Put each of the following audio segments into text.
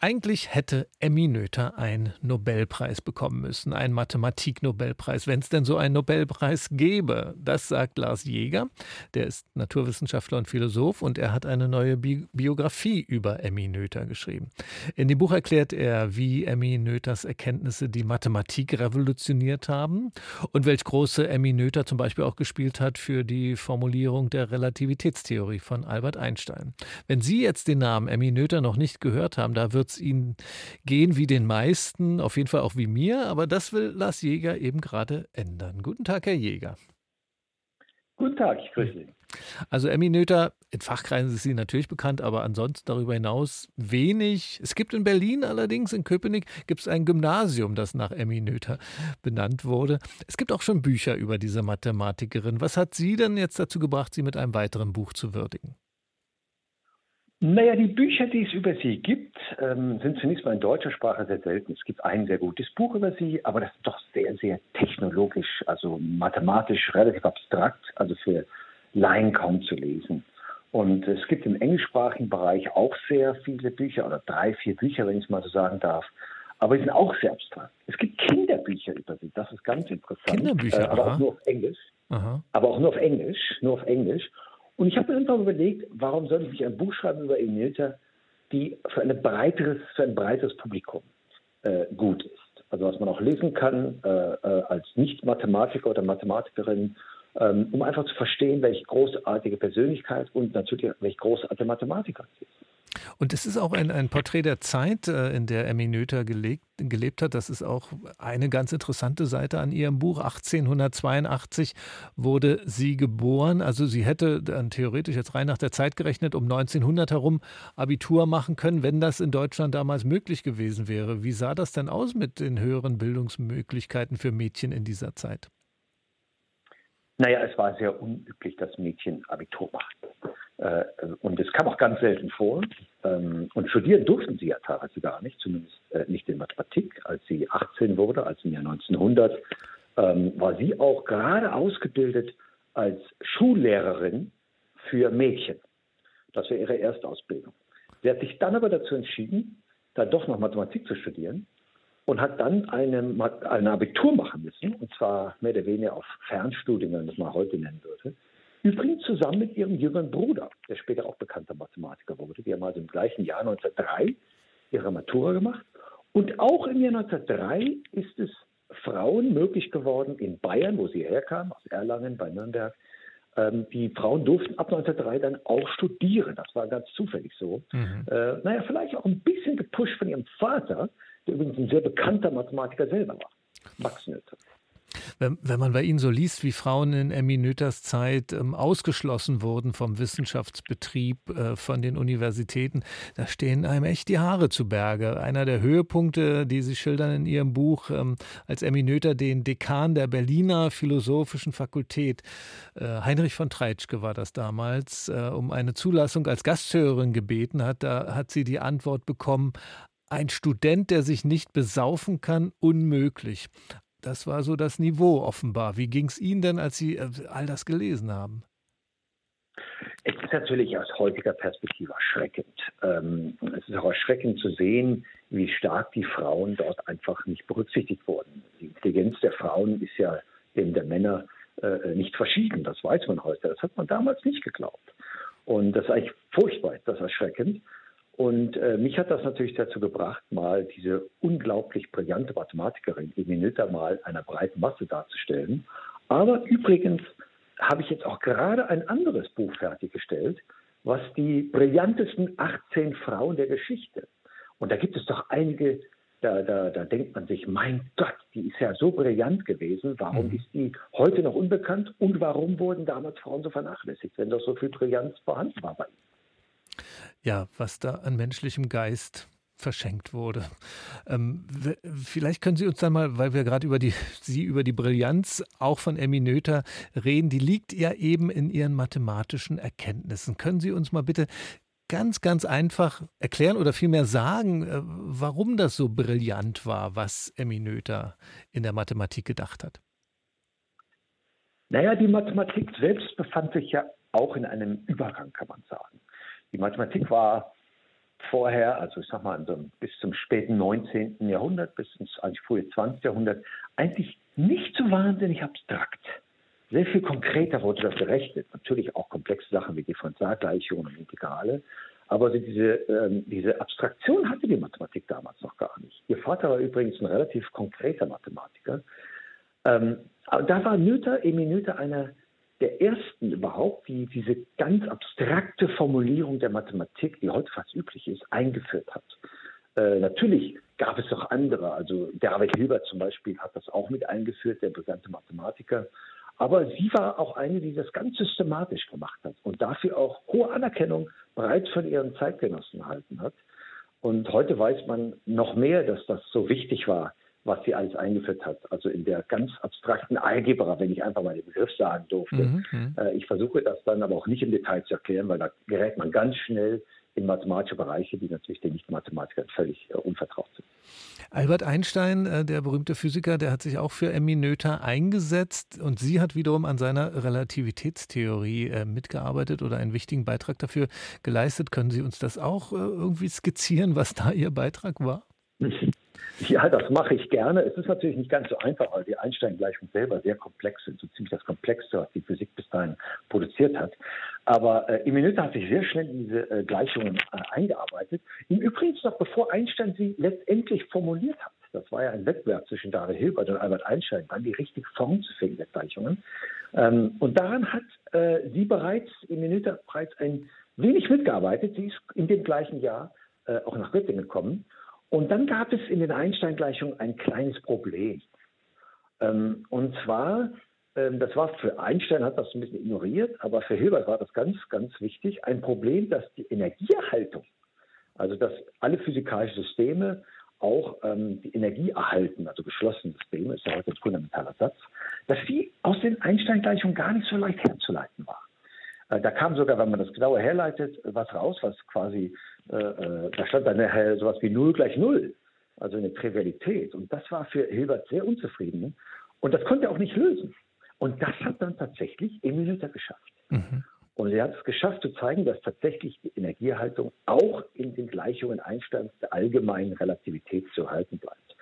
Eigentlich hätte Emmy Noether einen Nobelpreis bekommen müssen, einen Mathematik-Nobelpreis, wenn es denn so einen Nobelpreis gäbe. Das sagt Lars Jäger. Der ist Naturwissenschaftler und Philosoph und er hat eine neue Bi Biografie über Emmy Noether geschrieben. In dem Buch erklärt er, wie Emmy Noethers Erkenntnisse die Mathematik revolutioniert haben und welch große Emmy Noether zum Beispiel auch gespielt hat für die Formulierung der Relativitätstheorie von Albert Einstein. Wenn Sie jetzt den Namen Emmy Noether noch nicht gehört haben, da wird es Ihnen gehen wie den meisten, auf jeden Fall auch wie mir, aber das will Lars Jäger eben gerade ändern. Guten Tag, Herr Jäger. Guten Tag, ich grüße Sie. Also Emmy Noether, in Fachkreisen ist sie natürlich bekannt, aber ansonsten darüber hinaus wenig. Es gibt in Berlin allerdings, in Köpenick, gibt es ein Gymnasium, das nach Emmy Noether benannt wurde. Es gibt auch schon Bücher über diese Mathematikerin. Was hat Sie denn jetzt dazu gebracht, sie mit einem weiteren Buch zu würdigen? Naja, die Bücher, die es über sie gibt, ähm, sind zunächst mal in deutscher Sprache sehr selten. Es gibt ein sehr gutes Buch über sie, aber das ist doch sehr, sehr technologisch, also mathematisch relativ abstrakt, also für Laien kaum zu lesen. Und es gibt im englischsprachigen Bereich auch sehr viele Bücher, oder drei, vier Bücher, wenn ich es mal so sagen darf. Aber die sind auch sehr abstrakt. Es gibt Kinderbücher über sie, das ist ganz interessant. Kinderbücher, äh, aber aha. auch nur auf Englisch. Aha. Aber auch nur auf Englisch, nur auf Englisch. Und ich habe mir irgendwann überlegt, warum sollte ich nicht ein Buch schreiben über Emilta, die für, eine breiteres, für ein breiteres Publikum äh, gut ist. Also was man auch lesen kann äh, äh, als Nicht-Mathematiker oder Mathematikerin, ähm, um einfach zu verstehen, welche großartige Persönlichkeit und natürlich welche großartige Mathematiker sie ist. Und es ist auch ein, ein Porträt der Zeit, äh, in der Emmy Noether gelebt, gelebt hat. Das ist auch eine ganz interessante Seite an ihrem Buch. 1882 wurde sie geboren. Also sie hätte dann theoretisch jetzt rein nach der Zeit gerechnet um 1900 herum Abitur machen können, wenn das in Deutschland damals möglich gewesen wäre. Wie sah das denn aus mit den höheren Bildungsmöglichkeiten für Mädchen in dieser Zeit? Naja, es war sehr unüblich, dass Mädchen Abitur machten. Äh, und es kam auch ganz selten vor. Ähm, und studieren durften sie ja teilweise gar nicht, zumindest äh, nicht in Mathematik. Als sie 18 wurde, also im Jahr 1900, ähm, war sie auch gerade ausgebildet als Schullehrerin für Mädchen. Das war ihre erste Ausbildung. Sie hat sich dann aber dazu entschieden, da doch noch Mathematik zu studieren und hat dann eine, ein Abitur machen müssen, und zwar mehr oder weniger auf Fernstudien, wenn man das mal heute nennen würde. Übrigens zusammen mit ihrem jüngeren Bruder, der später auch bekannter Mathematiker wurde. Die haben also im gleichen Jahr 1903 ihre Matura gemacht. Und auch im Jahr 1903 ist es Frauen möglich geworden in Bayern, wo sie herkamen, aus Erlangen bei Nürnberg. Ähm, die Frauen durften ab 1903 dann auch studieren. Das war ganz zufällig so. Mhm. Äh, naja, vielleicht auch ein bisschen gepusht von ihrem Vater, der übrigens ein sehr bekannter Mathematiker selber war, Max Noether. Wenn, wenn man bei Ihnen so liest, wie Frauen in Emmy Noethers Zeit ähm, ausgeschlossen wurden vom Wissenschaftsbetrieb, äh, von den Universitäten, da stehen einem echt die Haare zu Berge. Einer der Höhepunkte, die Sie schildern in Ihrem Buch, ähm, als Emmy Noether den Dekan der Berliner Philosophischen Fakultät, äh, Heinrich von Treitschke war das damals, äh, um eine Zulassung als Gasthörerin gebeten hat, da hat sie die Antwort bekommen, ein Student, der sich nicht besaufen kann, unmöglich. Das war so das Niveau offenbar. Wie ging es Ihnen denn, als Sie äh, all das gelesen haben? Es ist natürlich aus heutiger Perspektive erschreckend. Ähm, es ist auch erschreckend zu sehen, wie stark die Frauen dort einfach nicht berücksichtigt wurden. Die Intelligenz der Frauen ist ja dem der Männer äh, nicht verschieden. Das weiß man heute. Das hat man damals nicht geglaubt. Und das ist eigentlich furchtbar, das ist erschreckend. Und äh, mich hat das natürlich dazu gebracht, mal diese unglaublich brillante Mathematikerin Eminita mal einer breiten Masse darzustellen. Aber übrigens habe ich jetzt auch gerade ein anderes Buch fertiggestellt, was die brillantesten 18 Frauen der Geschichte. Und da gibt es doch einige, da, da, da denkt man sich, mein Gott, die ist ja so brillant gewesen, warum mhm. ist die heute noch unbekannt und warum wurden damals Frauen so vernachlässigt, wenn doch so viel Brillanz vorhanden war bei ihnen? Ja, was da an menschlichem Geist verschenkt wurde. Ähm, vielleicht können Sie uns dann mal, weil wir gerade über die, Sie über die Brillanz auch von Emmy Noether reden, die liegt ja eben in Ihren mathematischen Erkenntnissen. Können Sie uns mal bitte ganz, ganz einfach erklären oder vielmehr sagen, äh, warum das so brillant war, was Emmy Noether in der Mathematik gedacht hat? Naja, die Mathematik selbst befand sich ja auch in einem Übergang, kann man sagen. Die Mathematik war vorher, also ich sag mal so bis zum späten 19. Jahrhundert, bis ins eigentlich frühe 20. Jahrhundert, eigentlich nicht so wahnsinnig abstrakt. Sehr viel konkreter wurde das berechnet. Natürlich auch komplexe Sachen wie Differentialgleichungen und Integrale. Aber diese, ähm, diese Abstraktion hatte die Mathematik damals noch gar nicht. Ihr Vater war übrigens ein relativ konkreter Mathematiker. Ähm, aber da war Noether, Emil Noether, einer der ersten überhaupt, die diese ganz abstrakte Formulierung der Mathematik, die heute fast üblich ist, eingeführt hat. Äh, natürlich gab es auch andere, also David Hilbert zum Beispiel hat das auch mit eingeführt, der bekannte Mathematiker. Aber sie war auch eine, die das ganz systematisch gemacht hat und dafür auch hohe Anerkennung bereits von ihren Zeitgenossen erhalten hat. Und heute weiß man noch mehr, dass das so wichtig war, was sie alles eingeführt hat. Also in der ganz abstrakten Algebra, wenn ich einfach mal den Begriff sagen durfte. Mhm. mhm. Äh, ich versuche das dann aber auch nicht im Detail zu erklären, weil da gerät man ganz schnell in mathematische Bereiche, die natürlich den Nicht-Mathematikern völlig äh, unvertraut sind. Albert Einstein, äh, der berühmte Physiker, der hat sich auch für Emmy Noether eingesetzt und sie hat wiederum an seiner Relativitätstheorie äh, mitgearbeitet oder einen wichtigen Beitrag dafür geleistet. Können Sie uns das auch äh, irgendwie skizzieren, was da Ihr Beitrag war? Ja, das mache ich gerne. Es ist natürlich nicht ganz so einfach, weil die Einstein-Gleichungen selber sehr komplex sind, so ziemlich das Komplexste, was die Physik bis dahin produziert hat. Aber äh, Iminita hat sich sehr schnell in diese äh, Gleichungen äh, eingearbeitet. Im Übrigen noch bevor Einstein sie letztendlich formuliert hat. Das war ja ein Wettbewerb zwischen David Hilbert und Albert Einstein, dann die richtige Form zu finden der Gleichungen. Ähm, und daran hat äh, sie bereits, Iminita bereits ein wenig mitgearbeitet. Sie ist in dem gleichen Jahr äh, auch nach Göttingen gekommen und dann gab es in den Einstein-Gleichungen ein kleines Problem. Ähm, und zwar, ähm, das war für Einstein, hat das ein bisschen ignoriert, aber für Hilbert war das ganz, ganz wichtig, ein Problem, dass die Energieerhaltung, also dass alle physikalischen Systeme auch ähm, die Energie erhalten, also geschlossene Systeme, ist ja heute ein fundamentaler Satz, dass die aus den Einstein-Gleichungen gar nicht so leicht herzuleiten war. Äh, da kam sogar, wenn man das genauer herleitet, was raus, was quasi, äh, äh, da stand dann nachher sowas wie 0 gleich 0, also eine Trivialität. Und das war für Hilbert sehr unzufrieden. Und das konnte er auch nicht lösen. Und das hat dann tatsächlich Emil Luther geschafft. Mhm. Und er hat es geschafft zu zeigen, dass tatsächlich die Energiehaltung auch in den Gleichungen Einsteins der allgemeinen Relativität zu erhalten bleibt.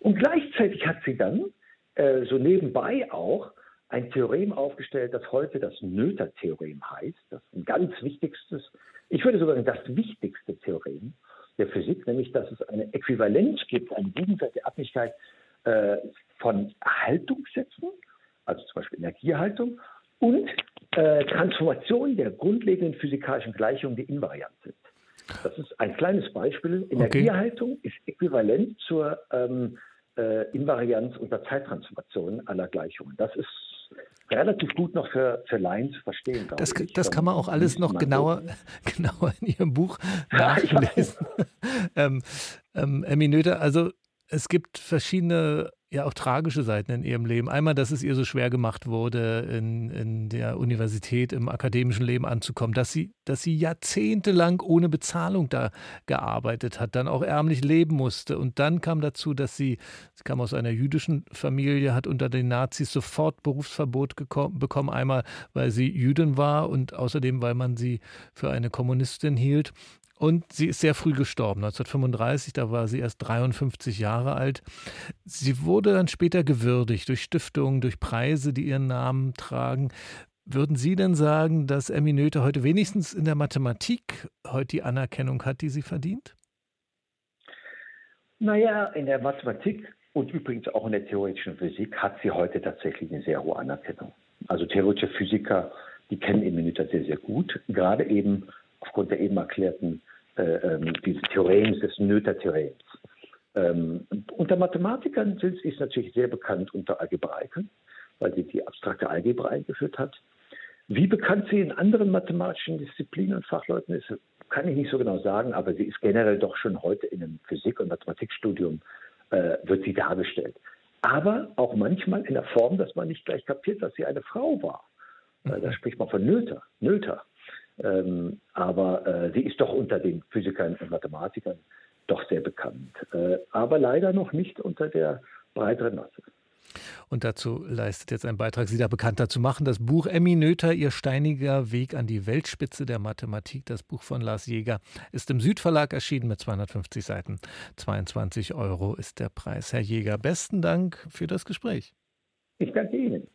Und gleichzeitig hat sie dann äh, so nebenbei auch ein Theorem aufgestellt, das heute das Noether-Theorem heißt. Das ist ein ganz wichtigstes, ich würde sogar sagen, das wichtigste Theorem der Physik, nämlich dass es eine Äquivalenz gibt, eine gegenseitige Abhängigkeit äh, von Erhaltungssätzen, also zum Beispiel Energieerhaltung, und äh, Transformation der grundlegenden physikalischen Gleichungen, die invariant sind. Das ist ein kleines Beispiel. Energieerhaltung okay. ist äquivalent zur ähm, äh, Invarianz unter Zeittransformationen aller Gleichungen. Das ist relativ gut noch für, für zu verstehen. Das, das kann man auch alles noch genauer, genauer in Ihrem Buch nachlesen. ähm, ähm, Emmy Noether, also es gibt verschiedene ja auch tragische Seiten in ihrem Leben. Einmal, dass es ihr so schwer gemacht wurde, in, in der Universität, im akademischen Leben anzukommen, dass sie, dass sie jahrzehntelang ohne Bezahlung da gearbeitet hat, dann auch ärmlich leben musste. Und dann kam dazu, dass sie, sie kam aus einer jüdischen Familie, hat unter den Nazis sofort Berufsverbot bekommen. Einmal, weil sie Jüdin war und außerdem, weil man sie für eine Kommunistin hielt. Und sie ist sehr früh gestorben, 1935, da war sie erst 53 Jahre alt. Sie wurde dann später gewürdigt durch Stiftungen, durch Preise, die ihren Namen tragen. Würden Sie denn sagen, dass Emmy Noether heute wenigstens in der Mathematik heute die Anerkennung hat, die sie verdient? Naja, in der Mathematik und übrigens auch in der theoretischen Physik hat sie heute tatsächlich eine sehr hohe Anerkennung. Also theoretische Physiker, die kennen Emmy Noether sehr, sehr gut, gerade eben aufgrund der eben erklärten äh, ähm, dieses Theorems, des Noether-Theorems. Ähm, unter Mathematikern sind sie natürlich sehr bekannt unter Algebraikern, weil sie die abstrakte Algebra eingeführt hat. Wie bekannt sie in anderen mathematischen Disziplinen und Fachleuten ist, kann ich nicht so genau sagen, aber sie ist generell doch schon heute in einem Physik- und Mathematikstudium, äh, wird sie dargestellt. Aber auch manchmal in der Form, dass man nicht gleich kapiert, dass sie eine Frau war. Da spricht man von Noether. Noether. Ähm, aber äh, sie ist doch unter den Physikern und Mathematikern doch sehr bekannt. Äh, aber leider noch nicht unter der breiteren Masse. Und dazu leistet jetzt ein Beitrag, Sie da bekannter zu machen. Das Buch Emmy Noether, Ihr steiniger Weg an die Weltspitze der Mathematik, das Buch von Lars Jäger, ist im Südverlag erschienen mit 250 Seiten. 22 Euro ist der Preis. Herr Jäger, besten Dank für das Gespräch. Ich danke Ihnen.